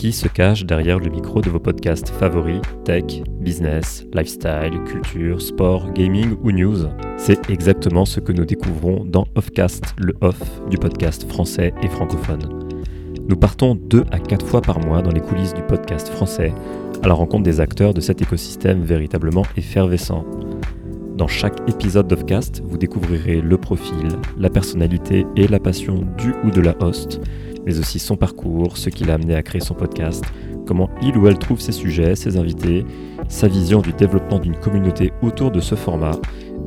qui se cache derrière le micro de vos podcasts favoris tech, business, lifestyle, culture, sport, gaming ou news. C'est exactement ce que nous découvrons dans Offcast, le off du podcast français et francophone. Nous partons deux à quatre fois par mois dans les coulisses du podcast français à la rencontre des acteurs de cet écosystème véritablement effervescent. Dans chaque épisode d'Offcast, vous découvrirez le profil, la personnalité et la passion du ou de la host mais aussi son parcours, ce qui l'a amené à créer son podcast, comment il ou elle trouve ses sujets, ses invités, sa vision du développement d'une communauté autour de ce format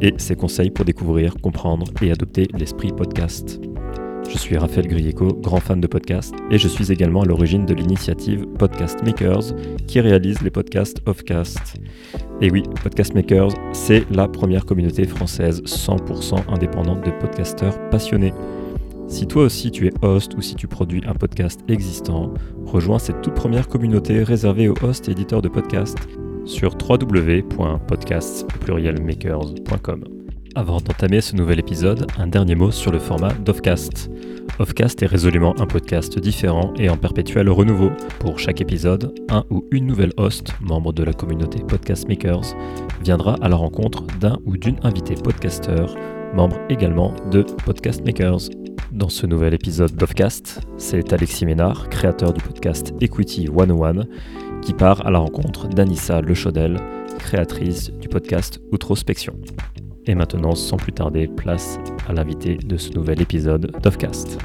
et ses conseils pour découvrir, comprendre et adopter l'esprit podcast. Je suis Raphaël Grieco, grand fan de podcasts, et je suis également à l'origine de l'initiative Podcast Makers qui réalise les podcasts Offcast. Et oui, Podcast Makers, c'est la première communauté française 100% indépendante de podcasteurs passionnés. Si toi aussi tu es host ou si tu produis un podcast existant, rejoins cette toute première communauté réservée aux hosts et éditeurs de podcasts sur www.podcasts.makers.com. Avant d'entamer ce nouvel épisode, un dernier mot sur le format d'Offcast. Offcast est résolument un podcast différent et en perpétuel renouveau. Pour chaque épisode, un ou une nouvelle host, membre de la communauté Podcast Makers, viendra à la rencontre d'un ou d'une invitée podcasteur, membre également de Podcast Makers. Dans ce nouvel épisode d'Offcast, c'est Alexis Ménard, créateur du podcast Equity 101, qui part à la rencontre d'Anissa Lechaudel, créatrice du podcast Outrospection. Et maintenant, sans plus tarder, place à l'invité de ce nouvel épisode d'Offcast.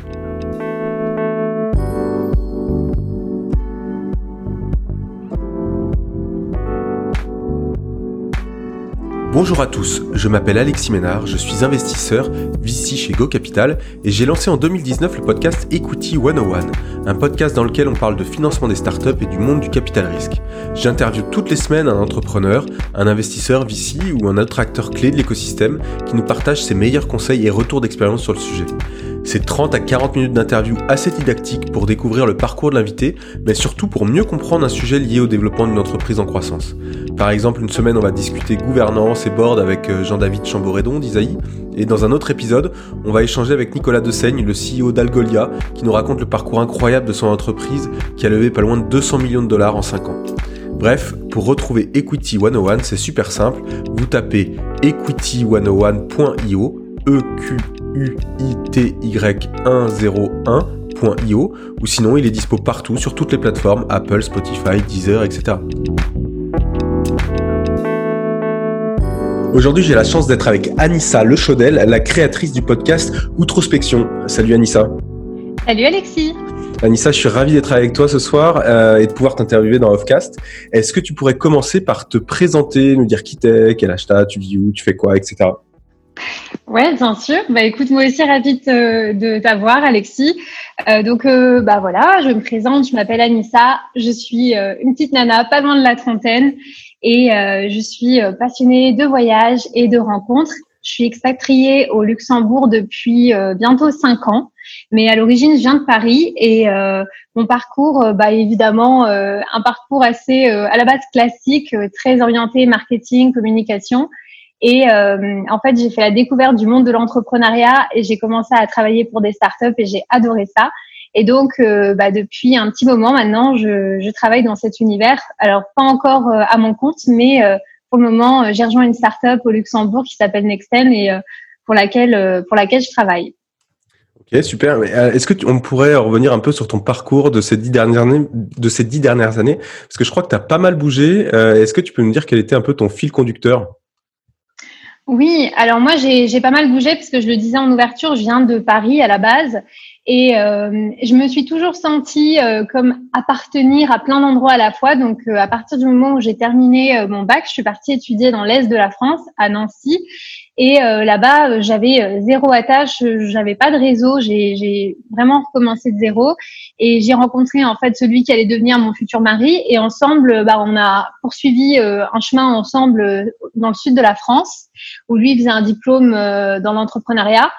Bonjour à tous, je m'appelle Alexis Ménard, je suis investisseur VC chez Go Capital et j'ai lancé en 2019 le podcast Equity 101, un podcast dans lequel on parle de financement des startups et du monde du capital risque. J'interviewe toutes les semaines un entrepreneur, un investisseur VC ou un autre acteur clé de l'écosystème qui nous partage ses meilleurs conseils et retours d'expérience sur le sujet. C'est 30 à 40 minutes d'interview assez didactique pour découvrir le parcours de l'invité, mais surtout pour mieux comprendre un sujet lié au développement d'une entreprise en croissance. Par exemple, une semaine, on va discuter gouvernance et board avec euh, Jean-David Chamboredon d'Isaïe, et dans un autre épisode, on va échanger avec Nicolas Dessaigne, le CEO d'Algolia, qui nous raconte le parcours incroyable de son entreprise qui a levé pas loin de 200 millions de dollars en 5 ans. Bref, pour retrouver Equity 101, c'est super simple. Vous tapez equity101.io, e q UITY101.io ou sinon il est dispo partout sur toutes les plateformes Apple, Spotify, Deezer, etc. Aujourd'hui, j'ai la chance d'être avec Anissa Lechaudel, la créatrice du podcast Outrospection. Salut Anissa. Salut Alexis. Anissa, je suis ravi d'être avec toi ce soir euh, et de pouvoir t'interviewer dans Offcast. Est-ce que tu pourrais commencer par te présenter, nous dire qui t'es, quel âge t'as, tu vis où, tu fais quoi, etc. Ouais, bien sûr. Bah écoute, moi aussi ravie de, t'avoir, Alexis. Euh, donc euh, bah voilà, je me présente, je m'appelle Anissa, je suis euh, une petite nana, pas loin de la trentaine, et je suis passionnée de voyages et de rencontres. Je suis expatriée au Luxembourg depuis bientôt cinq ans, mais à l'origine je viens de Paris et mon parcours, bah évidemment, un parcours assez à la base classique, très orienté marketing, communication. Et euh, en fait, j'ai fait la découverte du monde de l'entrepreneuriat et j'ai commencé à travailler pour des startups et j'ai adoré ça. Et donc, euh, bah, depuis un petit moment maintenant, je, je, travaille dans cet univers. Alors, pas encore euh, à mon compte, mais pour le moment, j'ai rejoint une startup au Luxembourg qui s'appelle Nexten et pour laquelle pour laquelle je travaille. Ok, super. Est-ce que on pourrait revenir un peu sur ton parcours de ces dix dernières années, de ces dix dernières années, parce que je crois que tu as pas mal bougé. Est-ce que tu peux nous dire quel était un peu ton fil conducteur? Oui, alors moi j'ai pas mal bougé parce que je le disais en ouverture, je viens de Paris à la base et euh, je me suis toujours sentie euh, comme appartenir à plein d'endroits à la fois. Donc euh, à partir du moment où j'ai terminé mon bac, je suis partie étudier dans l'est de la France, à Nancy, et là-bas j'avais zéro attache, j'avais pas de réseau, j'ai vraiment recommencé de zéro et j'ai rencontré en fait celui qui allait devenir mon futur mari et ensemble bah, on a poursuivi un chemin ensemble dans le sud de la France où lui faisait un diplôme euh, dans l'entrepreneuriat.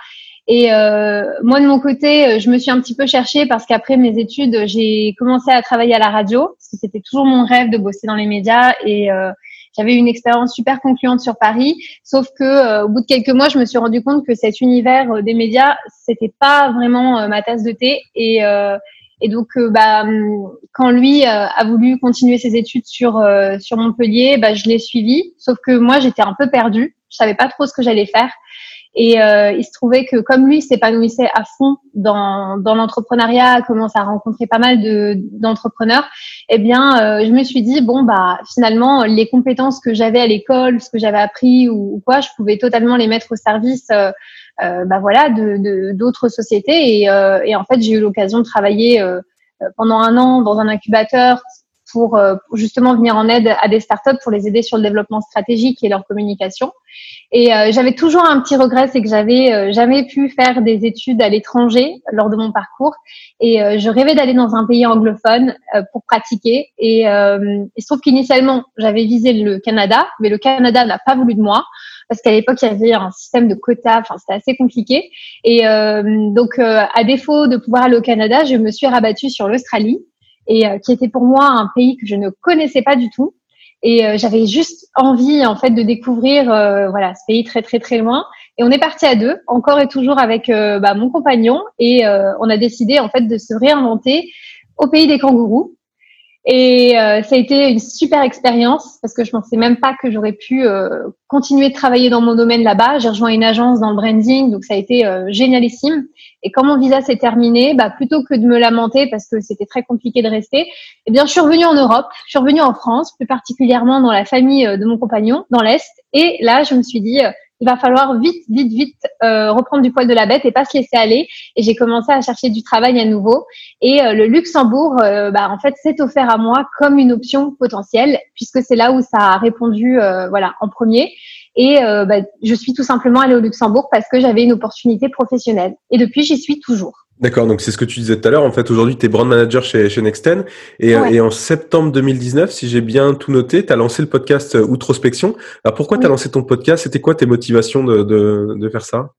Et euh, moi, de mon côté, euh, je me suis un petit peu cherchée parce qu'après mes études, j'ai commencé à travailler à la radio, parce que c'était toujours mon rêve de bosser dans les médias. Et j'avais une expérience super concluante sur Paris. Sauf que au bout de quelques mois, je me suis rendu compte que cet univers des médias, c'était pas vraiment ma tasse de thé. Et Et donc, bah, hum, quand lui a voulu continuer ses études sur sur Montpellier, bah, je l'ai suivi. Sauf que moi, j'étais un peu perdue. Je savais pas trop ce que j'allais faire. Et euh, il se trouvait que comme lui s'épanouissait à fond dans, dans l'entrepreneuriat, commence à rencontrer pas mal de d'entrepreneurs, eh bien, euh, je me suis dit bon bah finalement les compétences que j'avais à l'école, ce que j'avais appris ou, quoi, je pouvais totalement les mettre au service. Euh, euh bah voilà de d'autres sociétés et, et, en fait j'ai eu l'occasion de travailler pendant un an dans un incubateur pour, euh, justement venir en aide à des startups pour les aider sur le développement stratégique et leur communication. Et euh, j'avais toujours un petit regret, c'est que j'avais euh, jamais pu faire des études à l'étranger lors de mon parcours. Et je rêvais d'aller dans un pays anglophone pour pratiquer. Et il se trouve qu'initialement, j'avais visé le Canada, mais le Canada n'a pas voulu de moi parce qu'à l'époque il y avait un système de quotas, enfin c'était assez compliqué. Et donc à défaut de pouvoir aller au Canada, je me suis rabattue sur l'Australie et euh, qui était pour moi un pays que je ne connaissais pas du tout. Et euh, j'avais juste envie en fait de découvrir euh, voilà ce pays très très très loin. Et on est parti à deux, encore et toujours avec bah, mon compagnon, et on a décidé en fait de se réinventer au pays des kangourous. Et euh, ça a été une super expérience parce que je pensais même pas que j'aurais pu euh, continuer de travailler dans mon domaine là-bas. J'ai rejoint une agence dans le branding, donc ça a été euh, génialissime. Et quand mon visa s'est terminé, bah, plutôt que de me lamenter parce que c'était très compliqué de rester, eh bien, je suis revenue en Europe, je suis revenue en France, plus particulièrement dans la famille de mon compagnon, dans l'Est. Et là, je me suis dit, il va falloir vite, vite, vite euh, reprendre du poil de la bête et pas se laisser aller. Et j'ai commencé à chercher du travail à nouveau. Et euh, le Luxembourg, euh, bah, en fait, s'est offert à moi comme une option potentielle, puisque c'est là où ça a répondu, voilà, en premier. Et bah, je suis tout simplement allée au Luxembourg parce que j'avais une opportunité professionnelle. Et depuis, j'y suis toujours. D'accord, donc c'est ce que tu disais tout à l'heure. En fait, aujourd'hui, tu es brand manager chez, chez Nexten. Et, et, en septembre 2019, si j'ai bien tout noté, tu as lancé le podcast euh, Outrospection. Alors pourquoi tu as lancé ton podcast? C'était quoi tes motivations de, de, de faire ça?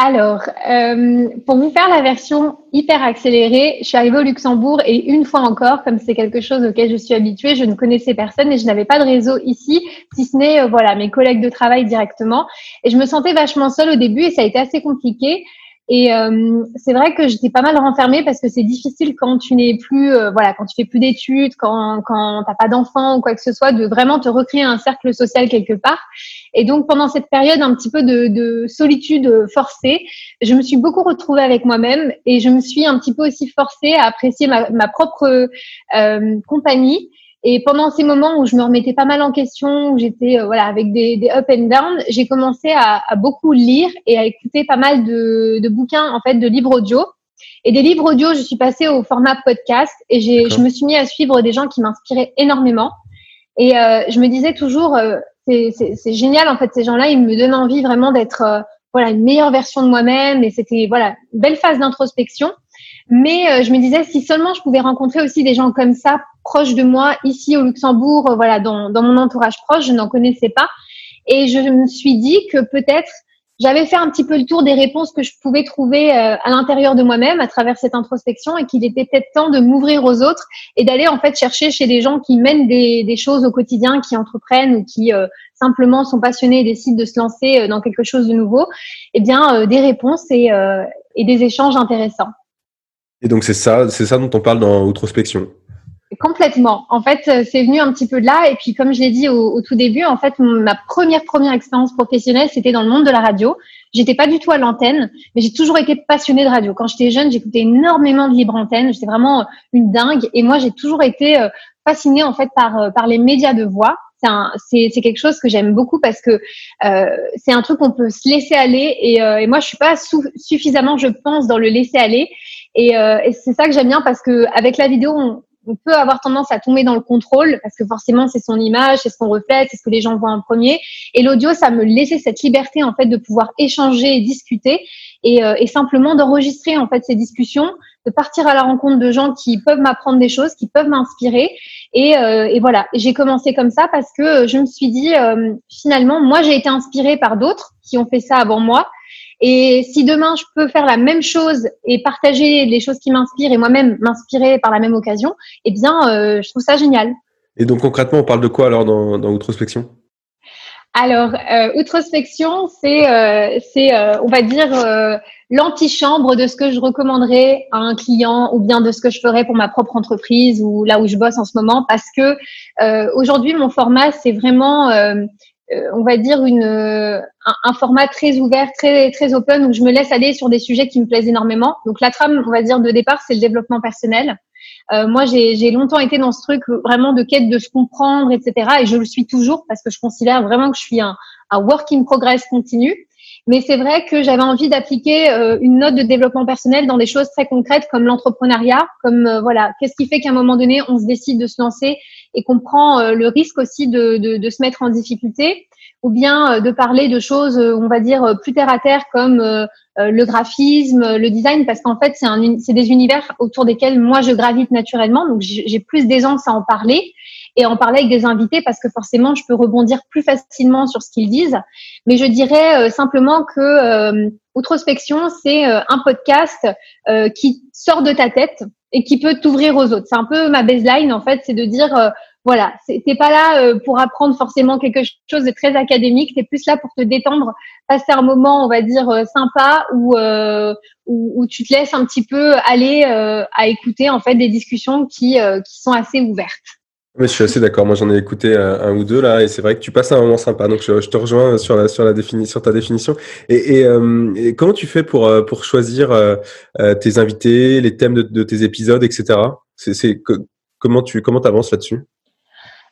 Alors, euh, pour vous faire la version hyper accélérée, je suis arrivée au Luxembourg et une fois encore, comme c'est quelque chose auquel je suis habituée, je ne connaissais personne et je n'avais pas de réseau ici, si ce n'est euh, voilà mes collègues de travail directement. Et je me sentais vachement seule au début et ça a été assez compliqué. Et euh, c'est vrai que j'étais pas mal renfermée parce que c'est difficile quand tu n'es plus, euh, voilà, quand tu fais plus d'études, quand quand t'as pas d'enfants ou quoi que ce soit, de vraiment te recréer un cercle social quelque part. Et donc pendant cette période un petit peu de, de solitude forcée, je me suis beaucoup retrouvée avec moi-même et je me suis un petit peu aussi forcée à apprécier ma, ma propre euh, compagnie et pendant ces moments où je me remettais pas mal en question, où j'étais euh, voilà avec des, des, up and down, j'ai commencé à, à, beaucoup lire et à écouter pas mal de, de, bouquins en fait de livres audio. Et des livres audio, je suis passée au format podcast et j'ai, je me suis mis à suivre des gens qui m'inspiraient énormément. Et euh, je me disais toujours, euh, c'est génial en fait, ces gens-là, ils me donnent envie vraiment d'être euh, voilà une meilleure version de moi-même. Et c'était voilà une belle phase d'introspection. Mais euh, je me disais, si seulement je pouvais rencontrer aussi des gens comme ça, proches de moi, ici au Luxembourg, euh, voilà, dans, dans mon entourage proche, je n'en connaissais pas. Et je me suis dit que peut-être j'avais fait un petit peu le tour des réponses que je pouvais trouver euh, à l'intérieur de moi-même à travers cette introspection et qu'il était peut-être temps de m'ouvrir aux autres et d'aller en fait chercher chez des gens qui mènent des, des choses au quotidien, qui entreprennent ou qui simplement sont passionnés et décident de se lancer dans quelque chose de nouveau, eh bien des réponses et, et des échanges intéressants. Et donc c'est ça, c'est ça dont on parle dans Outrospection. Complètement. En fait, euh, c'est venu un petit peu de là. Et puis, comme je l'ai dit au, tout début, en fait, ma première première expérience professionnelle, c'était dans le monde de la radio. J'étais pas du tout à l'antenne, mais j'ai toujours été passionnée de radio. Quand j'étais jeune, j'écoutais énormément de libre antenne. J'étais vraiment une dingue. Et moi, j'ai toujours été euh, fascinée en fait par euh, par les médias de voix. C'est quelque chose que j'aime beaucoup parce que euh, c'est un truc qu'on peut se laisser aller. Et, et moi, je suis pas suffisamment, je pense, dans le laisser aller. Et, euh, et c'est ça que j'aime bien parce que avec la vidéo, on, on, peut avoir tendance à tomber dans le contrôle parce que forcément c'est son image, c'est ce qu'on reflète, c'est ce que les gens voient en premier. Et l'audio, ça me laissait cette liberté en fait de pouvoir échanger et discuter et, euh, et simplement d'enregistrer en fait ces discussions, de partir à la rencontre de gens qui peuvent m'apprendre des choses, qui peuvent m'inspirer. Et, euh, et, voilà, j'ai commencé comme ça parce que je me suis dit euh, finalement, moi j'ai été inspirée par d'autres qui ont fait ça avant moi. Et si demain je peux faire la même chose et partager les choses qui m'inspirent et moi-même m'inspirer par la même occasion, eh bien, euh, je trouve ça génial. Et donc concrètement, on parle de quoi alors dans, dans Outrospection? Alors, euh, Outrospection, c'est, euh, c'est, euh, on va dire, euh, l'antichambre de ce que je recommanderais à un client ou bien de ce que je ferais pour ma propre entreprise ou là où je bosse en ce moment parce que euh, aujourd'hui mon format c'est vraiment on va dire une un, un, format très ouvert, très très open où je me laisse aller sur des sujets qui me plaisent énormément. Donc la trame, on va dire de départ, c'est le développement personnel. Euh, moi, j'ai longtemps été dans ce truc vraiment de quête de se comprendre, etc. Et je le suis toujours parce que je considère vraiment que je suis un, un work in progress continu. Mais c'est vrai que j'avais envie d'appliquer euh, une note de développement personnel dans des choses très concrètes comme l'entrepreneuriat, comme euh, voilà, qu'est-ce qui fait qu'à un moment donné on se décide de se lancer et qu'on prend euh, le risque aussi de, de, de, se mettre en difficulté, ou bien de parler de choses, on va dire plus terre à terre comme le graphisme, le design, parce qu'en fait c'est des univers autour desquels moi je gravite naturellement, donc j'ai plus d'aisance à en parler et en parler avec des invités parce que forcément, je peux rebondir plus facilement sur ce qu'ils disent. Mais je dirais euh, simplement que euh, Outrospection, c'est euh, un podcast qui sort de ta tête et qui peut t'ouvrir aux autres. C'est un peu ma baseline, en fait, c'est de dire, voilà, t'es pas là pour apprendre forcément quelque chose de très académique, t'es plus là pour te détendre, passer un moment, on va dire, sympa où, où, où, tu te laisses un petit peu aller à écouter, en fait, des discussions qui, qui sont assez ouvertes je suis assez d'accord. Moi, j'en ai écouté un, ou deux là, et c'est vrai que tu passes un moment sympa. Donc, je, te rejoins sur la sur la sur ta définition. Et, et, euh, comment tu fais pour euh, pour choisir euh, tes invités, les thèmes de, de tes épisodes, etc. C'est comment tu comment avances là-dessus?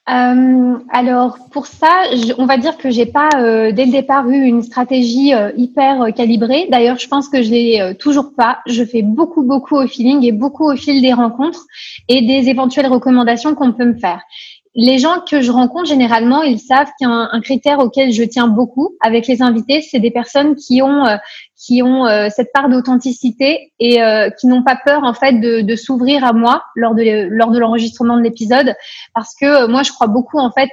Euh, alors pour ça, on va dire que j'ai pas euh, dès le départ eu une stratégie euh, hyper calibrée. D'ailleurs, je pense que je l'ai toujours pas. Je fais beaucoup beaucoup au feeling et beaucoup au fil des rencontres et des éventuelles recommandations qu'on peut me faire. Les gens que je rencontre généralement, ils savent qu'il y a un, un, critère auquel je tiens beaucoup avec les invités, c'est des personnes qui ont qui ont euh, cette part d'authenticité et euh, qui n'ont pas peur en fait de, de s'ouvrir à moi lors de lors de l'enregistrement de l'épisode. Parce que euh, moi je crois beaucoup en fait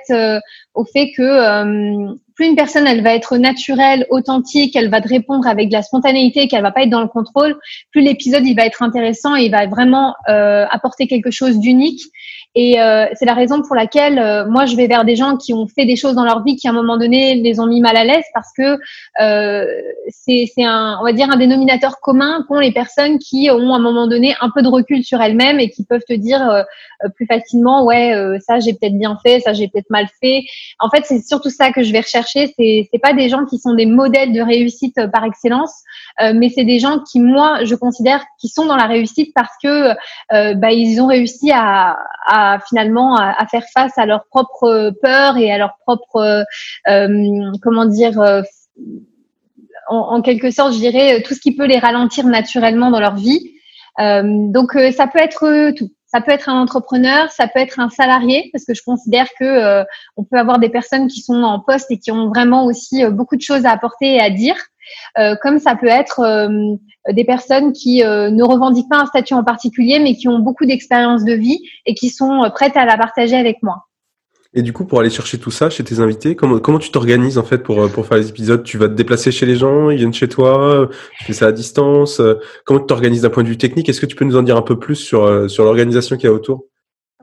au fait que plus une personne elle va être naturelle, authentique, elle va te répondre avec de la spontanéité, qu'elle va pas être dans le contrôle, plus l'épisode il va être intéressant et il va vraiment apporter quelque chose d'unique et euh, c'est la raison pour laquelle euh, moi je vais vers des gens qui ont fait des choses dans leur vie qui à un moment donné les ont mis mal à l'aise parce que euh, c'est un on va dire un dénominateur commun qu'ont les personnes qui ont à un moment donné un peu de recul sur elles-mêmes et qui peuvent te dire euh, plus facilement ouais ça j'ai peut-être bien fait ça j'ai peut-être mal fait. En fait c'est surtout ça que je vais rechercher c'est c'est pas des gens qui sont des modèles de réussite par excellence mais c'est des gens qui moi je considère qui sont dans la réussite parce que bah ils ont réussi à, à finalement à, faire face à leurs propres peurs et à leurs propres euh, comment dire euh, en, quelque sorte, je dirais tout ce qui peut les ralentir naturellement dans leur vie. Euh, donc ça peut être tout. Ça peut être un entrepreneur, ça peut être un salarié, parce que je considère que on peut avoir des personnes qui sont en poste et qui ont vraiment aussi beaucoup de choses à apporter et à dire. Euh, comme ça peut être euh, des personnes qui euh, ne revendiquent pas un statut en particulier, mais qui ont beaucoup d'expérience de vie et qui sont prêtes à la partager avec moi. Et du coup, pour aller chercher tout ça chez tes invités, comment, comment tu t'organises en fait pour, pour faire les épisodes? Tu vas te déplacer chez les gens, ils viennent chez toi, tu fais ça à distance Comment tu t'organises d'un point de vue technique? Est-ce que tu peux nous en dire un peu plus sur, sur l'organisation qu'il y a autour?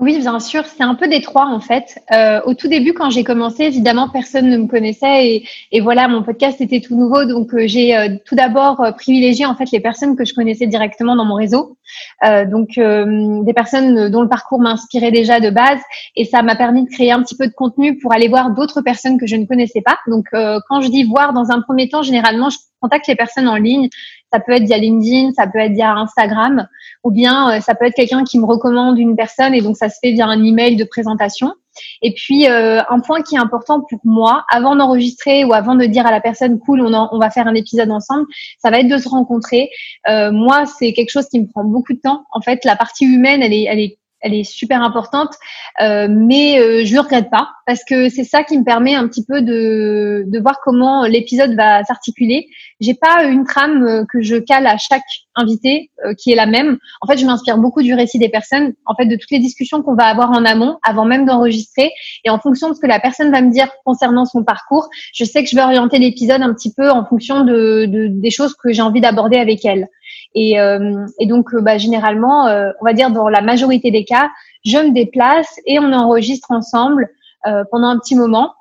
Oui, bien sûr, c'est un peu des trois en fait. Euh, au tout début, quand j'ai commencé, évidemment, personne ne me connaissait et, et voilà, mon podcast était tout nouveau, donc euh, j'ai euh, tout d'abord euh, privilégié en fait les personnes que je connaissais directement dans mon réseau, donc des personnes dont le parcours m'inspirait déjà de base et ça m'a permis de créer un petit peu de contenu pour aller voir d'autres personnes que je ne connaissais pas. Donc, quand je dis voir dans un premier temps, généralement, je contacte les personnes en ligne ça peut être via LinkedIn, ça peut être via Instagram, ou bien euh, ça peut être quelqu'un qui me recommande une personne et donc ça se fait via un email de présentation. Et puis euh, un point qui est important pour moi, avant d'enregistrer ou avant de dire à la personne cool, on, on va faire un épisode ensemble, ça va être de se rencontrer. Euh, moi, c'est quelque chose qui me prend beaucoup de temps. En fait, la partie humaine, elle est, elle est elle est super importante, euh, mais euh, je le regrette pas parce que c'est ça qui me permet un petit peu de, de voir comment l'épisode va s'articuler. J'ai pas une trame euh, que je cale à chaque invité euh, qui est la même. En fait, je m'inspire beaucoup du récit des personnes, en fait, de toutes les discussions qu'on va avoir en amont, avant même d'enregistrer, et en fonction de ce que la personne va me dire concernant son parcours, je sais que je vais orienter l'épisode un petit peu en fonction de, de des choses que j'ai envie d'aborder avec elle. Et, euh, donc, euh, bah, généralement, on va dire dans la majorité des cas, je me déplace et on enregistre ensemble pendant un petit moment.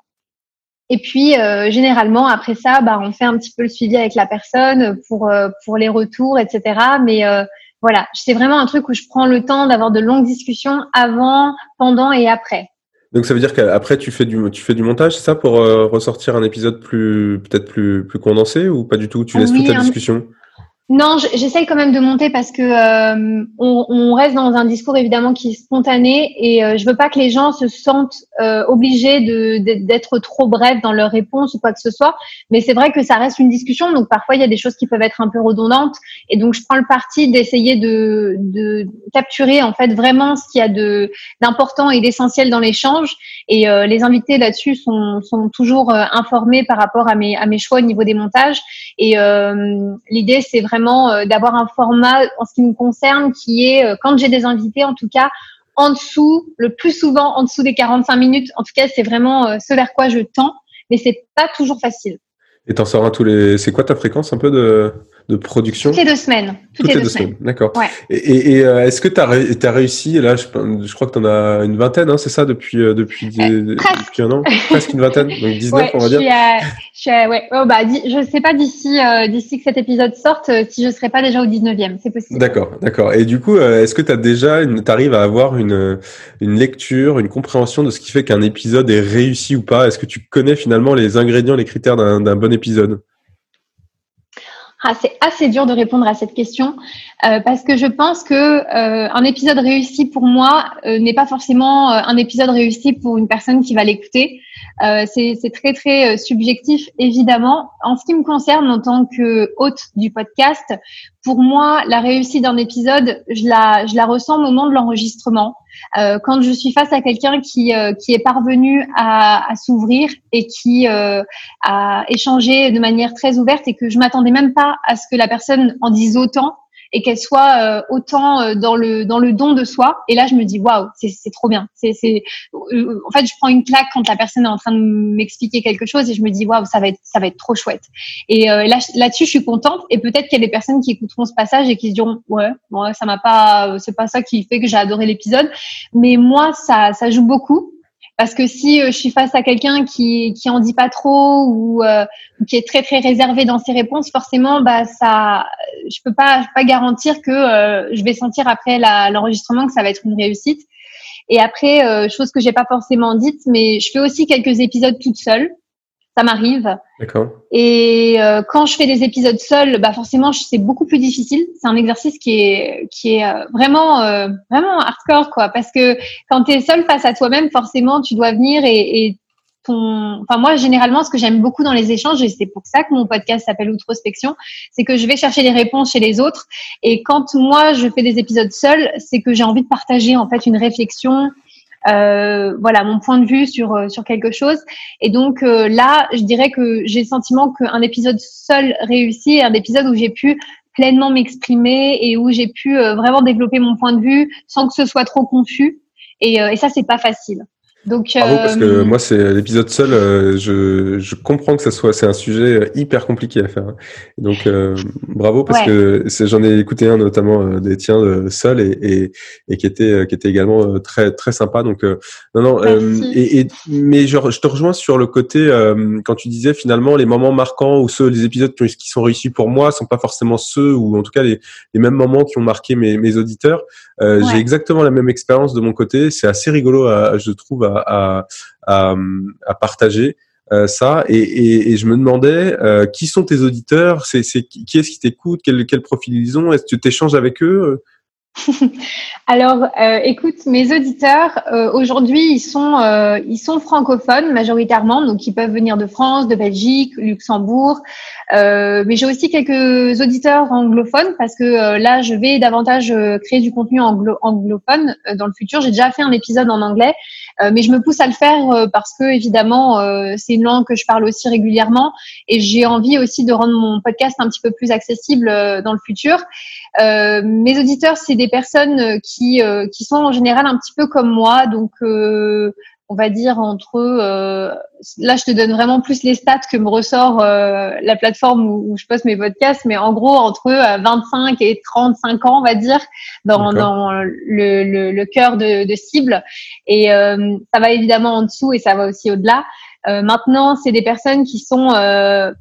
Et puis généralement après ça, bah, on fait un petit peu le suivi avec la personne pour pour les retours, etc. Mais voilà, c'est vraiment un truc où je prends le temps d'avoir de longues discussions avant, pendant et après. Donc ça veut dire qu'après tu fais du tu fais du montage, c'est ça pour ressortir un épisode plus peut-être plus plus condensé ou pas du tout? Tu laisses toute la discussion? Non, j'essaye quand même de monter parce que euh, on, on, reste dans un discours évidemment qui est spontané et euh, je veux pas que les gens se sentent euh, obligés de d'être trop brefs dans leurs réponses ou quoi que ce soit. Mais c'est vrai que ça reste une discussion, donc parfois il y a des choses qui peuvent être un peu redondantes et donc je prends le parti d'essayer de, de capturer en fait vraiment ce qu'il y a de d'important et d'essentiel dans l'échange. Et euh, les invités là-dessus sont sont toujours euh, informés par rapport à mes à mes choix au niveau des montages. Et l'idée c'est vraiment euh, d'avoir un format en ce qui me concerne qui est, euh, quand j'ai des invités en tout cas, en dessous, le plus souvent en dessous des 45 minutes. En tout cas, c'est vraiment euh, ce vers quoi je tends, mais c'est pas toujours facile. Et t'en sors un tous les. C'est quoi ta fréquence un peu de de production Toutes les deux semaines. Toutes, les, deux, semaines. D'accord. Et, et, euh, est-ce que tu as, as, réussi, là, je, je crois que tu en as une vingtaine, hein, c'est ça, depuis, euh, depuis, euh, depuis, un an? Presque une vingtaine, donc 19, on va dire. Je, ouais. oh, bah, je sais pas d'ici d'ici que cet épisode sorte si je serai pas déjà au 19e, c'est possible. D'accord, d'accord. Et du coup, est-ce que tu as déjà, tu arrives à avoir une, une lecture, une compréhension de ce qui fait qu'un épisode est réussi ou pas? Est-ce que tu connais finalement les ingrédients, les critères d'un bon épisode? Ah, c'est assez dur de répondre à cette question euh, parce que je pense que euh, un épisode réussi pour moi euh, n'est pas forcément un épisode réussi pour une personne qui va l'écouter. C'est très très subjectif évidemment. En ce qui me concerne en tant que hôte du podcast, pour moi la réussite d'un épisode, je la je la ressens au moment de l'enregistrement. Euh, quand je suis face à quelqu'un qui, euh, qui est parvenu à, à s'ouvrir et qui euh, a échangé de manière très ouverte et que je m'attendais même pas à ce que la personne en dise autant, et qu'elle soit euh, autant euh, dans le dans le don de soi. Et là, je me dis waouh, c'est trop bien. C'est euh, en fait, je prends une claque quand la personne est en train de m'expliquer quelque chose et je me dis waouh, ça va être ça va être trop chouette. Et là là-dessus, je suis contente. Et peut-être qu'il y a des personnes qui écouteront ce passage et qui se diront ouais, bon, ça m'a pas, c'est pas ça qui fait que j'ai adoré l'épisode. Mais moi, ça ça joue beaucoup parce que si euh, je suis face à quelqu'un qui qui en dit pas trop ou euh, qui est très très réservé dans ses réponses, forcément, bah ça, je peux pas pas garantir que euh, je vais sentir après l'enregistrement que ça va être une réussite. Et après, chose que j'ai pas forcément dite, mais je fais aussi quelques épisodes toute seule ça m'arrive. D'accord. Et euh, quand je fais des épisodes seuls, bah forcément c'est beaucoup plus difficile. C'est un exercice qui est qui est euh, vraiment euh, vraiment hardcore quoi, parce que quand tu es seul face à toi-même, forcément tu dois venir et, et ton. Enfin moi généralement ce que j'aime beaucoup dans les échanges et c'est pour ça que mon podcast s'appelle Outrospection, c'est que je vais chercher les réponses chez les autres et quand moi je fais des épisodes seuls, c'est que j'ai envie de partager en fait une réflexion euh, voilà mon point de vue sur euh, sur quelque chose. Et donc euh, là, je dirais que j'ai le sentiment qu'un épisode seul réussi est un épisode où j'ai pu pleinement m'exprimer et où j'ai pu vraiment développer mon point de vue sans que ce soit trop confus. Et, et ça, c'est pas facile. Donc, Bravo, parce que euh, moi, c'est l'épisode seul. Euh, je, je, comprends que ça soit, c'est un sujet euh, hyper compliqué à faire. Donc, bravo parce que j'en ai écouté un notamment des tiens seul et, et, et, qui était qui était également très très sympa. Donc, non non. et, et, mais je, je, te rejoins sur le côté quand tu disais finalement les moments marquants ou ceux les épisodes qui, qui sont réussis pour moi sont pas forcément ceux ou en tout cas les, les mêmes moments qui ont marqué mes, mes auditeurs. J'ai exactement la même expérience de mon côté. C'est assez rigolo, à, je trouve à, à, partager euh, ça. Et, je me demandais, euh, qui sont tes auditeurs? Qui est-ce qui t'écoute? Quel, quel profil ils ont? Est-ce que tu t'échanges avec eux? Alors, euh, écoute, mes auditeurs euh, aujourd'hui, ils sont euh, ils sont francophones majoritairement, donc ils peuvent venir de France, de Belgique, Luxembourg, mais j'ai aussi quelques auditeurs anglophones parce que là, je vais davantage créer du contenu anglo anglophone dans le futur. J'ai déjà fait un épisode en anglais, mais je me pousse à le faire parce que évidemment, c'est une langue que je parle aussi régulièrement et j'ai envie aussi de rendre mon podcast un petit peu plus accessible dans le futur. Mes auditeurs, c'est des personnes euh, qui, euh, qui sont en général un petit peu comme moi, donc euh, on va dire entre là je te donne vraiment plus les stats que me ressort la plateforme où, je poste mes podcasts. Mais en gros entre 25 et 35 ans on va dire dans, dans le, le, cœur de, de cible. Et ça va évidemment en dessous et ça va aussi au-delà maintenant, c'est des personnes qui sont,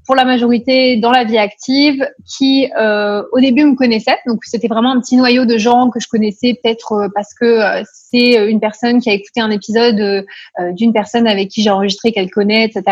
pour la majorité, dans la vie active, qui au début me connaissaient. Donc c'était vraiment un petit noyau de gens que je connaissais peut-être parce que c'est une personne qui a écouté un épisode d'une personne avec qui j'ai enregistré qu'elle connaît, etc.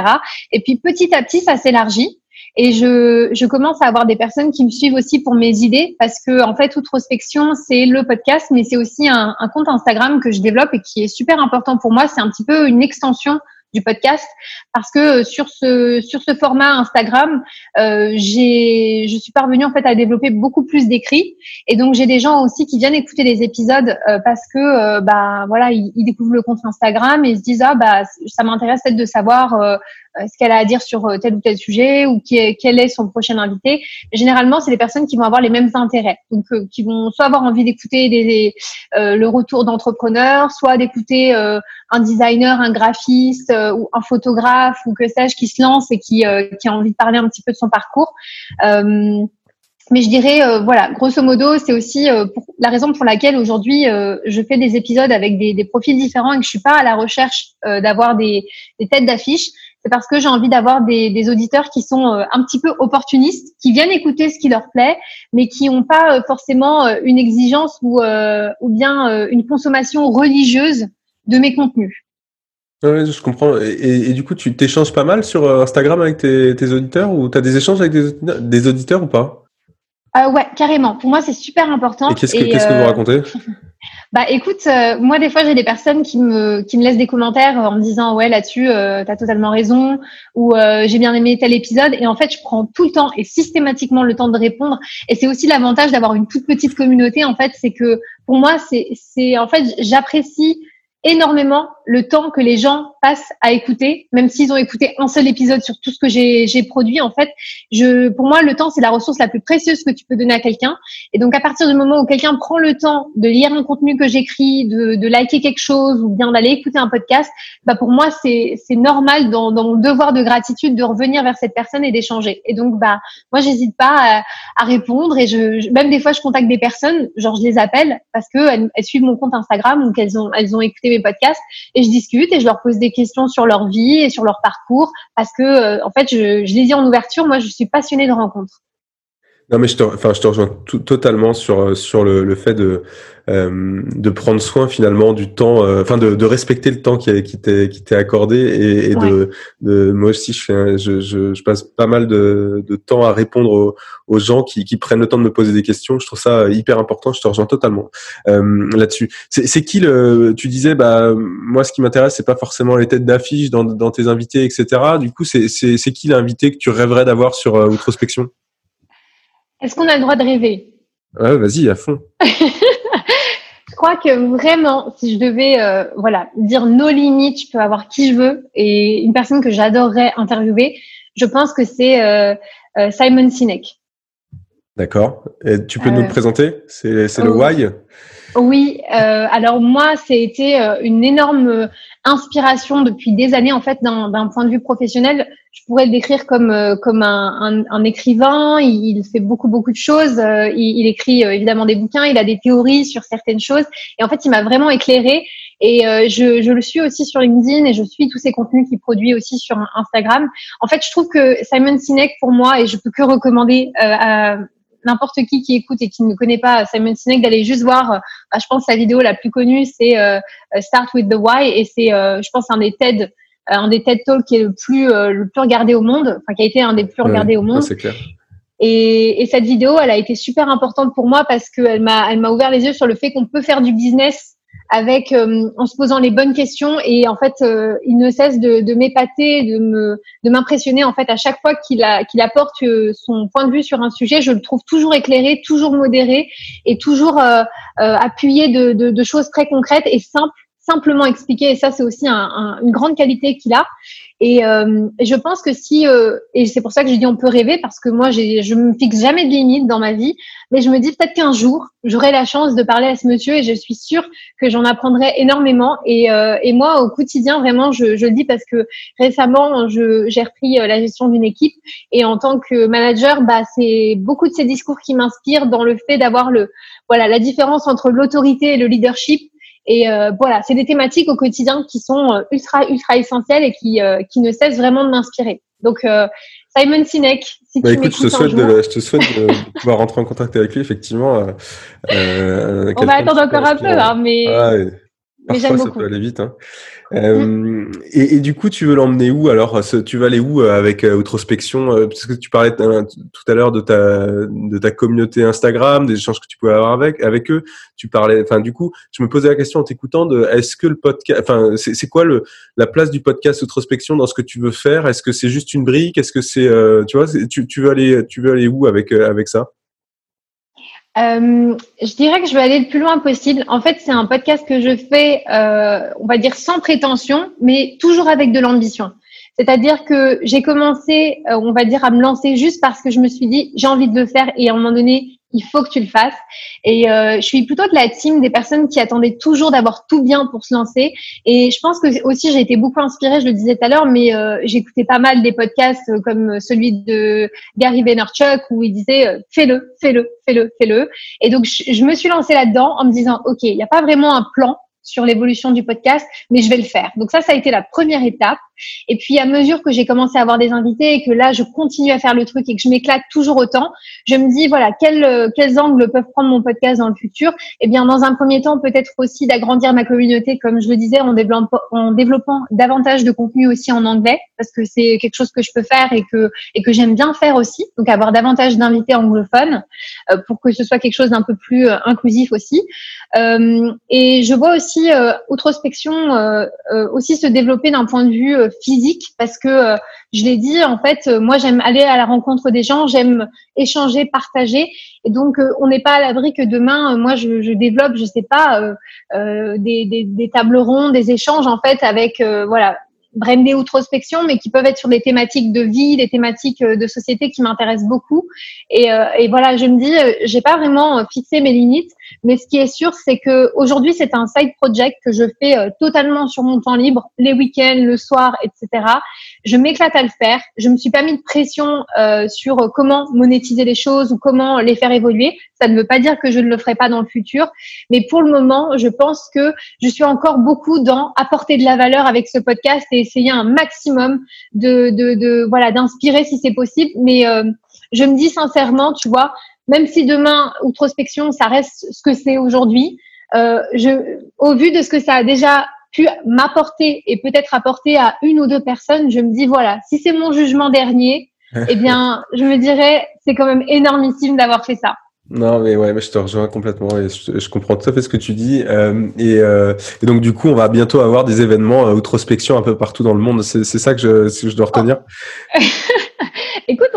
Et puis petit à petit, ça s'élargit. Et je, je, commence à avoir des personnes qui me suivent aussi pour mes idées parce que en fait, Outrospection, c'est le podcast, mais c'est aussi un, un, compte Instagram que je développe et qui est super important pour moi. C'est un petit peu une extension du podcast parce que sur ce sur ce format Instagram, euh, j'ai je suis parvenue en fait à développer beaucoup plus d'écrits. Et donc j'ai des gens aussi qui viennent écouter les épisodes euh, parce que euh, bah voilà ils, ils, découvrent le compte Instagram et se disent ah bah ça m'intéresse peut-être de savoir euh, ce qu'elle a à dire sur tel ou tel sujet ou qui est, quel est son prochain invité. Généralement, c'est des personnes qui vont avoir les mêmes intérêts, donc qui vont soit avoir envie d'écouter le retour d'entrepreneurs, soit d'écouter un designer, un graphiste ou un photographe ou que sais-je qui se lance et qui, a envie de parler un petit peu de son parcours. Euh, mais je dirais, euh, voilà, grosso modo, c'est aussi euh, la raison pour laquelle aujourd'hui euh, je fais des épisodes avec des, des, profils différents et que je suis pas à la recherche d'avoir des, des, têtes d'affiche. C'est parce que j'ai envie d'avoir des, des, auditeurs qui sont un petit peu opportunistes, qui viennent écouter ce qui leur plaît, mais qui n'ont pas forcément une exigence ou, ou bien une consommation religieuse de mes contenus. Oui, je comprends. Et, et, du coup, tu t'échanges pas mal sur Instagram avec tes, tes auditeurs ou tu as des échanges avec des, des auditeurs ou pas? Euh, ouais, carrément. Pour moi, c'est super important. Et qu'est-ce que, vous euh, racontez? Bah écoute, euh, moi des fois j'ai des personnes qui me qui me laissent des commentaires en me disant ouais là-dessus euh, t'as totalement raison ou euh, j'ai bien aimé tel épisode. Et en fait je prends tout le temps et systématiquement le temps de répondre. Et c'est aussi l'avantage d'avoir une toute petite communauté en fait. C'est que pour moi c'est c'est en fait j'apprécie énormément le temps que les gens passent à écouter, même s'ils ont écouté un seul épisode sur tout ce que j'ai produit. En fait, je, pour moi, le temps c'est la ressource la plus précieuse que tu peux donner à quelqu'un. Et donc, à partir du moment où quelqu'un prend le temps de lire un contenu que j'écris, de, de, liker quelque chose ou bien d'aller écouter un podcast, bah pour moi c'est normal dans, dans, mon devoir de gratitude de revenir vers cette personne et d'échanger. Et donc, bah moi, j'hésite pas à, à, répondre et je, même des fois je contacte des personnes, genre je les appelle parce que elles, elles suivent mon compte Instagram ou qu'elles ont elles ont écouté mes podcasts et je discute et je leur pose des questions sur leur vie et sur leur parcours parce que euh, en fait je, je l'ai dit en ouverture moi je suis passionnée de rencontres non, mais je te, enfin, je te rejoins totalement sur sur le, le fait de euh, de prendre soin finalement du temps, euh, enfin de, de respecter le temps qui qui t'est qui t'est accordé et, et de, de moi aussi je fais je, je, je, passe pas mal de, de temps à répondre aux, aux, gens qui, qui prennent le temps de me poser des questions. Je trouve ça hyper important. Je te rejoins totalement euh, là-dessus. C'est qui le Tu disais bah moi ce qui m'intéresse c'est pas forcément les têtes d'affiche dans, dans tes invités etc. Du coup c'est c'est qui l'invité que tu rêverais d'avoir sur euh, Outrospection? Est-ce qu'on a le droit de rêver Ouais, vas-y, à fond. je crois que vraiment, si je devais euh, voilà, dire nos limites, je peux avoir qui je veux et une personne que j'adorerais interviewer, je pense que c'est euh, euh, Simon Sinek. D'accord. Et tu peux nous le présenter? C'est le why? Oui, alors moi, été une énorme inspiration depuis des années en fait d'un point de vue professionnel. Je pourrais le décrire comme euh, comme un, un, un écrivain. Il, fait beaucoup beaucoup de choses. Euh, il, il, écrit euh, évidemment des bouquins. Il a des théories sur certaines choses. Et en fait, il m'a vraiment éclairé. Et je, je, le suis aussi sur LinkedIn et je suis tous ses contenus qu'il produit aussi sur Instagram. En fait, je trouve que Simon Sinek pour moi et je peux que recommander à, n'importe qui qui écoute et qui ne connaît pas Simon Sinek d'aller juste voir, euh, bah, je pense sa vidéo la plus connue c'est euh, euh, Start with the Why et c'est je pense un des TED un des TED Talks qui est le plus le plus regardé au monde, enfin qui a été un des plus regardés au monde. C'est clair. Et, et, cette vidéo, elle a été super importante pour moi parce qu'elle m'a elle m'a ouvert les yeux sur le fait qu'on peut faire du business avec euh, en se posant les bonnes questions et en fait euh, il ne cesse de, m'épater, de me de m'impressionner en fait à chaque fois qu'il a qu'il apporte euh, son point de vue sur un sujet, je le trouve toujours éclairé, toujours modéré et toujours appuyé de, de, choses très concrètes et simples simplement expliqué et ça c'est aussi un, une grande qualité qu'il a et, euh, je pense que si euh, et c'est pour ça que je dis on peut rêver parce que moi je me fixe jamais de limite dans ma vie mais je me dis peut-être qu'un jour j'aurai la chance de parler à ce monsieur et je suis sûre que j'en apprendrai énormément. Et, euh, et moi au quotidien vraiment je, je le dis parce que récemment j'ai repris euh, la gestion d'une équipe et en tant que manager bah c'est beaucoup de ces discours qui m'inspirent dans le fait d'avoir le voilà la différence entre l'autorité et le leadership Et euh, voilà, c'est des thématiques au quotidien qui sont euh, ultra, ultra essentielles et qui, euh, qui ne cessent vraiment de m'inspirer. Donc, Simon Sinek, si bah, tu écoute, je te, souhaite de, je te souhaite de, pouvoir rentrer en contact avec lui, effectivement. On va attendre encore un peu, hein, mais... Parfois, ça peut aller vite. Hein. Euh, et, et, du coup, tu veux l'emmener où alors? Tu vas aller où euh, avec euh, Outrospection Parce que tu parlais tout à l'heure de ta de ta communauté Instagram, des échanges que tu pouvais avoir avec avec eux. Tu parlais, enfin, du coup, je me posais la question en t'écoutant de est-ce que le podcast, enfin, c'est quoi le la place du podcast Outrospection dans ce que tu veux faire? Est-ce que c'est juste une brique? Est-ce que c'est, tu vois, tu, tu veux aller tu veux aller où avec avec ça? Euh, je dirais que je vais aller le plus loin possible. En fait, c'est un podcast que je fais, euh, on va dire, sans prétention, mais toujours avec de l'ambition. C'est-à-dire que j'ai commencé, euh, on va dire, à me lancer juste parce que je me suis dit, j'ai envie de le faire et à un moment donné, il faut que tu le fasses. Et euh, je suis plutôt de la team des personnes qui attendaient toujours d'avoir tout bien pour se lancer. Et je pense que aussi j'ai été beaucoup inspirée, je le disais tout à l'heure, mais euh, j'écoutais pas mal des podcasts euh, comme celui de Gary Vaynerchuk où il disait euh, fais-le, fais-le, fais-le, fais-le. Et donc je, je me suis lancée là-dedans en me disant ok, il n'y a pas vraiment un plan sur l'évolution du podcast, mais je vais le faire. Donc ça, ça a été la première étape. Et puis à mesure que j'ai commencé à avoir des invités et que là je continue à faire le truc et que je m'éclate toujours autant, je me dis voilà quels euh, angles peuvent prendre mon podcast dans le futur? Eh bien dans un premier temps peut-être aussi d'agrandir ma communauté comme je le disais en développant en développant davantage de contenu aussi en anglais parce que c'est quelque chose que je peux faire et que et que j'aime bien faire aussi. Donc avoir davantage d'invités anglophones euh, pour que ce soit quelque chose d'un peu plus euh, inclusif aussi. et je vois aussi outrospection aussi se développer d'un point de vue physique parce que euh, je l'ai dit en fait euh, moi j'aime aller à la rencontre des gens j'aime échanger partager et donc euh, on n'est pas à l'abri que demain moi je, développe je sais pas des, des, des, tables rondes des échanges en fait avec voilà brandé outrospection, mais qui peuvent être sur des thématiques de vie, des thématiques de société qui m'intéressent beaucoup. Et, voilà, je me dis, j'ai pas vraiment fixé mes limites, mais ce qui est sûr, c'est que aujourd'hui, c'est un side project que je fais totalement sur mon temps libre, les week-ends, le soir, etc. Je m'éclate à le faire. Je me suis pas mis de pression euh, sur comment monétiser les choses ou comment les faire évoluer. Ça ne veut pas dire que je ne le ferai pas dans le futur, mais pour le moment, je pense que je suis encore beaucoup dans apporter de la valeur avec ce podcast et essayer un maximum de, de, de voilà d'inspirer si c'est possible. Mais euh, je me dis sincèrement, tu vois, même si demain outrospection ça reste ce que c'est aujourd'hui, euh, je, au vu de ce que ça a déjà pu m'apporter et peut-être apporter à une ou deux personnes, je me dis voilà, si c'est mon jugement dernier, eh bien, je me dirais c'est quand même énormissime d'avoir fait ça. Non, mais ouais, mais je te rejoins complètement et je, comprends tout à fait ce que tu dis. Euh, et, euh, et, donc, du coup, on va bientôt avoir des événements euh, outrospection un peu partout dans le monde. C'est ça que je, que je dois retenir. Oh.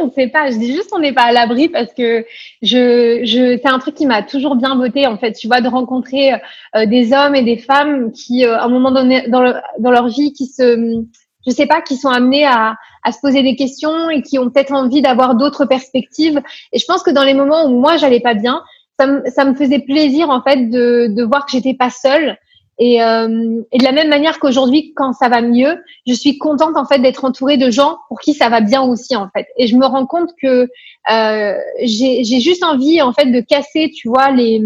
On sait pas. Je dis juste on n'est pas à l'abri parce que je, je, c'est un truc qui m'a toujours bien voté en fait. Tu vois, de rencontrer euh, des hommes et des femmes qui, euh, à un moment donné dans, dans leur vie, qui se, je sais pas, qui sont amenés à, à se poser des questions et qui ont peut-être envie d'avoir d'autres perspectives. Et je pense que dans les moments où moi j'allais pas bien, ça me, ça me faisait plaisir en fait de, de voir que j'étais pas seule et, euh, et, de la même manière qu'aujourd'hui, quand ça va mieux, je suis contente en fait d'être entourée de gens pour qui ça va bien aussi en fait. Et je me rends compte que euh, j'ai juste envie en fait de casser, tu vois, les.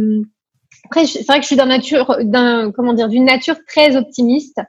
Après, c'est vrai que je suis d'un nature, d'un comment dire, d'une nature très optimiste.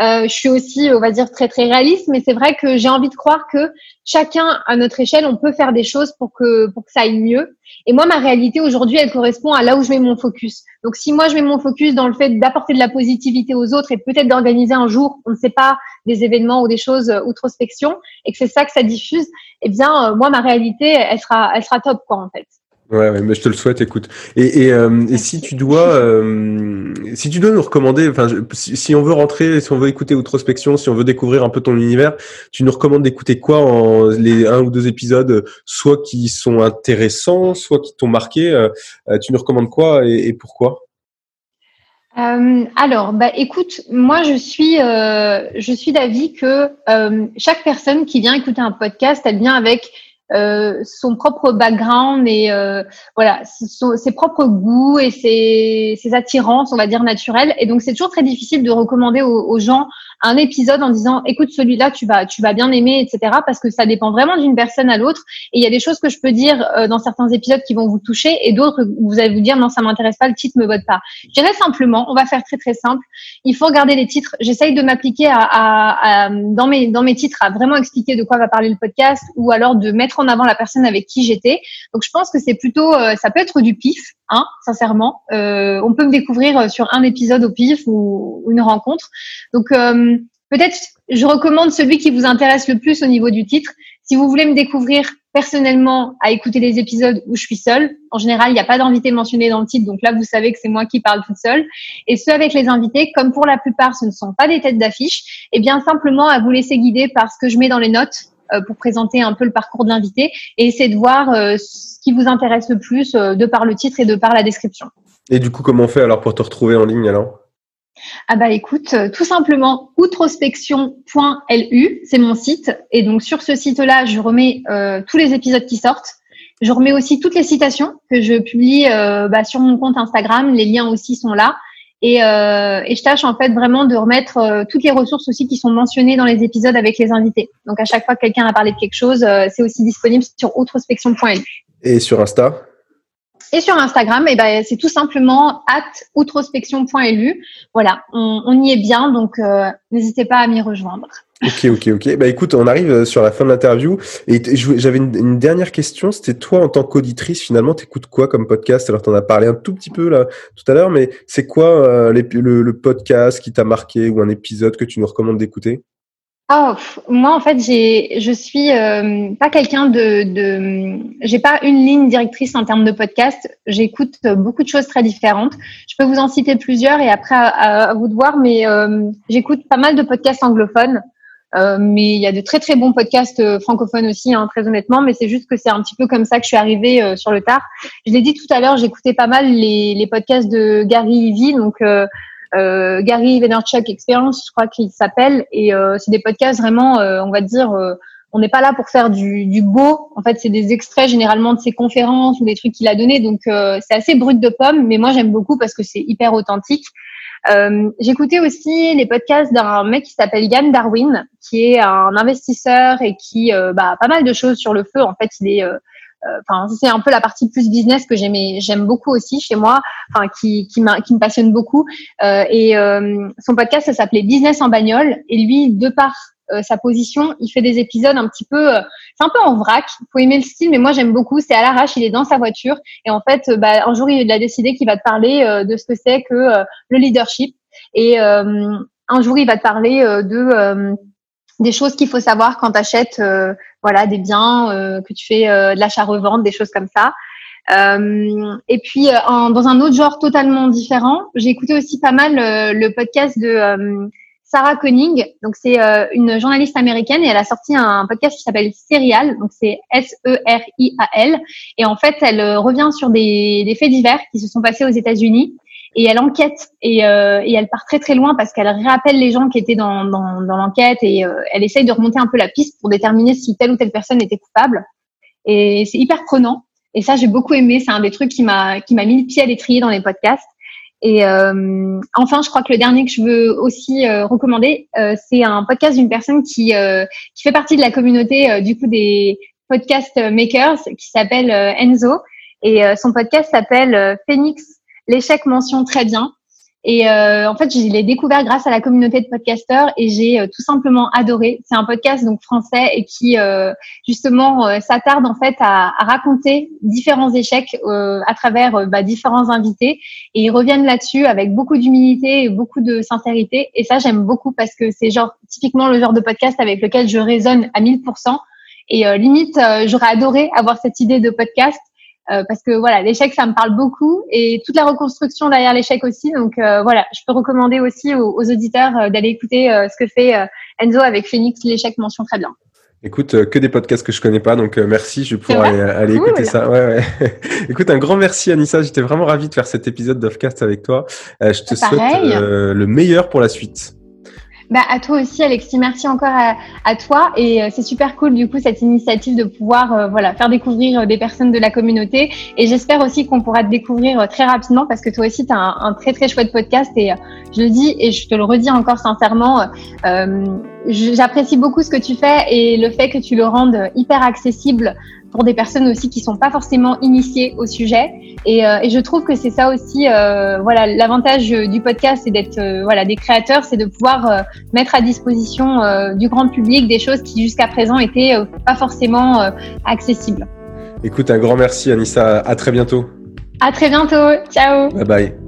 Euh, je suis aussi, on va dire, très très réaliste, mais c'est vrai que j'ai envie de croire que chacun à notre échelle, on peut faire des choses pour que pour que ça aille mieux. Et moi, ma réalité aujourd'hui, elle correspond à là où je mets mon focus. Donc, si moi je mets mon focus dans le fait d'apporter de la positivité aux autres et peut-être d'organiser un jour, on ne sait pas, des événements ou des choses euh, outrospection, et que c'est ça que ça diffuse, eh bien, euh, moi, ma réalité, elle sera, elle sera top, quoi, en fait. Ouais, ouais, mais je te le souhaite, écoute. Et, et, euh, et si tu dois, euh, si tu dois nous recommander, enfin, si, si, on veut rentrer, si on veut écouter Outrospection, si on veut découvrir un peu ton univers, tu nous recommandes d'écouter quoi en les un ou deux épisodes, soit qui sont intéressants, soit qui t'ont marqué. Euh, tu nous recommandes quoi et, et pourquoi? Euh, alors, bah, écoute, moi je suis, euh, je suis d'avis que euh, chaque personne qui vient écouter un podcast, elle vient avec euh, son propre background et euh, voilà ses propres goûts et ses, ses, attirances, on va dire naturelles. Et donc c'est toujours très difficile de recommander aux, aux gens un épisode en disant écoute celui-là tu vas tu vas bien aimer etc parce que ça dépend vraiment d'une personne à l'autre. Et il y a des choses que je peux dire euh, dans certains épisodes qui vont vous toucher et d'autres vous allez vous dire non ça m'intéresse pas le titre me vote pas. Je dirais simplement on va faire très très simple. Il faut regarder les titres. J'essaye de m'appliquer à, à, à, dans mes dans mes titres à vraiment expliquer de quoi va parler le podcast ou alors de mettre en avant la personne avec qui j'étais donc je pense que c'est plutôt euh, ça peut être du pif hein, sincèrement. Euh, on peut me découvrir sur un épisode au pif ou, une rencontre. Donc euh, peut-être je recommande celui qui vous intéresse le plus au niveau du titre. Si vous voulez me découvrir personnellement à écouter les épisodes où je suis seule, en général, il n'y a pas d'invité mentionné dans le titre, donc là, vous savez que c'est moi qui parle toute seule. Et ceux avec les invités, comme pour la plupart, ce ne sont pas des têtes d'affiche, et eh bien simplement à vous laisser guider par ce que je mets dans les notes euh, pour présenter un peu le parcours de l'invité et essayer de voir euh, ce qui vous intéresse le plus euh, de par le titre et de par la description. Et du coup, comment on fait alors pour te retrouver en ligne alors? Ah bah écoute, tout simplement outrospection.lu, c'est mon site. Et donc sur ce site-là, je remets tous les épisodes qui sortent. Je remets aussi toutes les citations que je publie bah, sur mon compte Instagram. Les liens aussi sont là. Et, euh, et, je tâche en fait vraiment de remettre euh, toutes les ressources aussi qui sont mentionnées dans les épisodes avec les invités. Donc à chaque fois que quelqu'un a parlé de quelque chose, euh, c'est aussi disponible sur outrospection.lu. Et sur Insta? Et sur Instagram, et eh ben, c'est tout simplement at outrospection.lu. Voilà, on, on, y est bien, donc euh, n'hésitez pas à m'y rejoindre. Ok, ok, ok. Bah écoute, on arrive euh, sur la fin de l'interview et j'avais une, dernière question. C'était toi en tant qu'auditrice, finalement, t'écoutes quoi comme podcast? Alors t'en as parlé un tout petit peu là tout à l'heure, mais c'est quoi euh, le, podcast qui t'a marqué ou un épisode que tu nous recommandes d'écouter? Oh, moi en fait, j'ai, je suis euh, pas quelqu'un de, de, j'ai pas une ligne directrice en termes de podcast. J'écoute beaucoup de choses très différentes. Je peux vous en citer plusieurs et après à, vous de voir, mais j'écoute pas mal de podcasts anglophones. Euh, mais il y a de très très bons podcasts euh, francophones aussi, hein, très honnêtement. Mais c'est juste que c'est un petit peu comme ça que je suis arrivée euh, sur le tard. Je l'ai dit tout à l'heure, j'écoutais pas mal les, les, podcasts de Gary Vee, donc Gary Vaynerchuk Experience, je crois qu'il s'appelle. Et c'est des podcasts vraiment, on va dire on n'est pas là pour faire du, du beau. En fait, c'est des extraits généralement de ses conférences ou des trucs qu'il a donnés. Donc, c'est assez brut de pomme, mais moi, j'aime beaucoup parce que c'est hyper authentique. Euh, J'écoutais aussi les podcasts d'un mec qui s'appelle Yann Darwin, qui est un investisseur et qui euh, bah, a pas mal de choses sur le feu. En fait, il est euh, euh, enfin c'est un peu la partie plus business que j'aime beaucoup aussi chez moi enfin qui qui, qui me passionne beaucoup euh, et son podcast ça s'appelait Business en bagnole et lui de part euh, sa position. Il fait des épisodes un petit peu, euh, c'est un peu en vrac. Il faut aimer le style, mais moi j'aime beaucoup. C'est à l'arrache, il est dans sa voiture et en fait, euh, bah, un jour il a décidé qu'il va te parler de ce que c'est que le leadership et un jour il va te parler de des choses qu'il faut savoir quand tu achètes voilà des biens, que tu fais de l'achat-revente, des choses comme ça. Euh, et puis, dans un autre genre totalement différent, j'ai écouté aussi pas mal le podcast de Sarah Koenig. Donc c'est euh, une journaliste américaine et elle a sorti un podcast qui s'appelle Serial. Donc c'est S-E-R-I-A-L. Et en fait, elle euh, revient sur des, des, faits divers qui se sont passés aux États-Unis et elle enquête et, euh, et, elle part très très loin parce qu'elle rappelle les gens qui étaient dans, dans, dans l'enquête et elle essaye de remonter un peu la piste pour déterminer si telle ou telle personne était coupable. Et c'est hyper prenant. Et ça, j'ai beaucoup aimé. C'est un des trucs qui m'a qui m'a mis le pied à l'étrier dans les podcasts. Et euh, enfin, je crois que le dernier que je veux aussi euh, recommander, euh, c'est un podcast d'une personne qui qui fait partie de la communauté du coup des podcast makers qui s'appelle Enzo. Et son podcast s'appelle Phoenix l'échec mention très bien et euh, en fait, je l'ai découvert grâce à la communauté de podcasteurs et j'ai euh, tout simplement adoré. C'est un podcast donc français et qui euh, justement euh, s'attarde en fait à, à, raconter différents échecs à travers bah, différents invités et ils reviennent là-dessus avec beaucoup d'humilité et beaucoup de sincérité. Et ça, j'aime beaucoup parce que c'est genre typiquement le genre de podcast avec lequel je résonne à 1000%. Et limite, j'aurais adoré avoir cette idée de podcast euh, parce que voilà, l'échec, ça me parle beaucoup et toute la reconstruction derrière l'échec aussi. Donc euh, voilà, je peux recommander aussi aux, auditeurs euh, d'aller écouter ce que fait Enzo avec Phoenix, l'échec mention très bien. Écoute, que des podcasts que je connais pas, donc merci, je vais pouvoir aller, écouter ça. Ouais, ouais. Écoute, un grand merci Anissa, j'étais vraiment ravi de faire cet épisode d'Offcast avec toi. je te souhaite le meilleur pour la suite. Bah, à toi aussi, Alexis. Merci encore à, toi. Et euh, c'est super cool, du coup, cette initiative de pouvoir euh, voilà, faire découvrir euh, des personnes de la communauté. Et j'espère aussi qu'on pourra te découvrir très rapidement parce que toi aussi, tu as un, un, très, très chouette podcast. Et je le dis et je te le redis encore sincèrement, j'apprécie beaucoup ce que tu fais et le fait que tu le rendes hyper accessible pour des personnes aussi qui sont pas forcément initiées au sujet. Et, euh, et je trouve que c'est ça aussi, euh, voilà, l'avantage du podcast, c'est d'être, euh, voilà, des créateurs, c'est de pouvoir euh, mettre à disposition du grand public des choses qui jusqu'à présent étaient pas forcément accessibles. Écoute, un grand merci Anissa, à très bientôt. À très bientôt, ciao. Bye bye.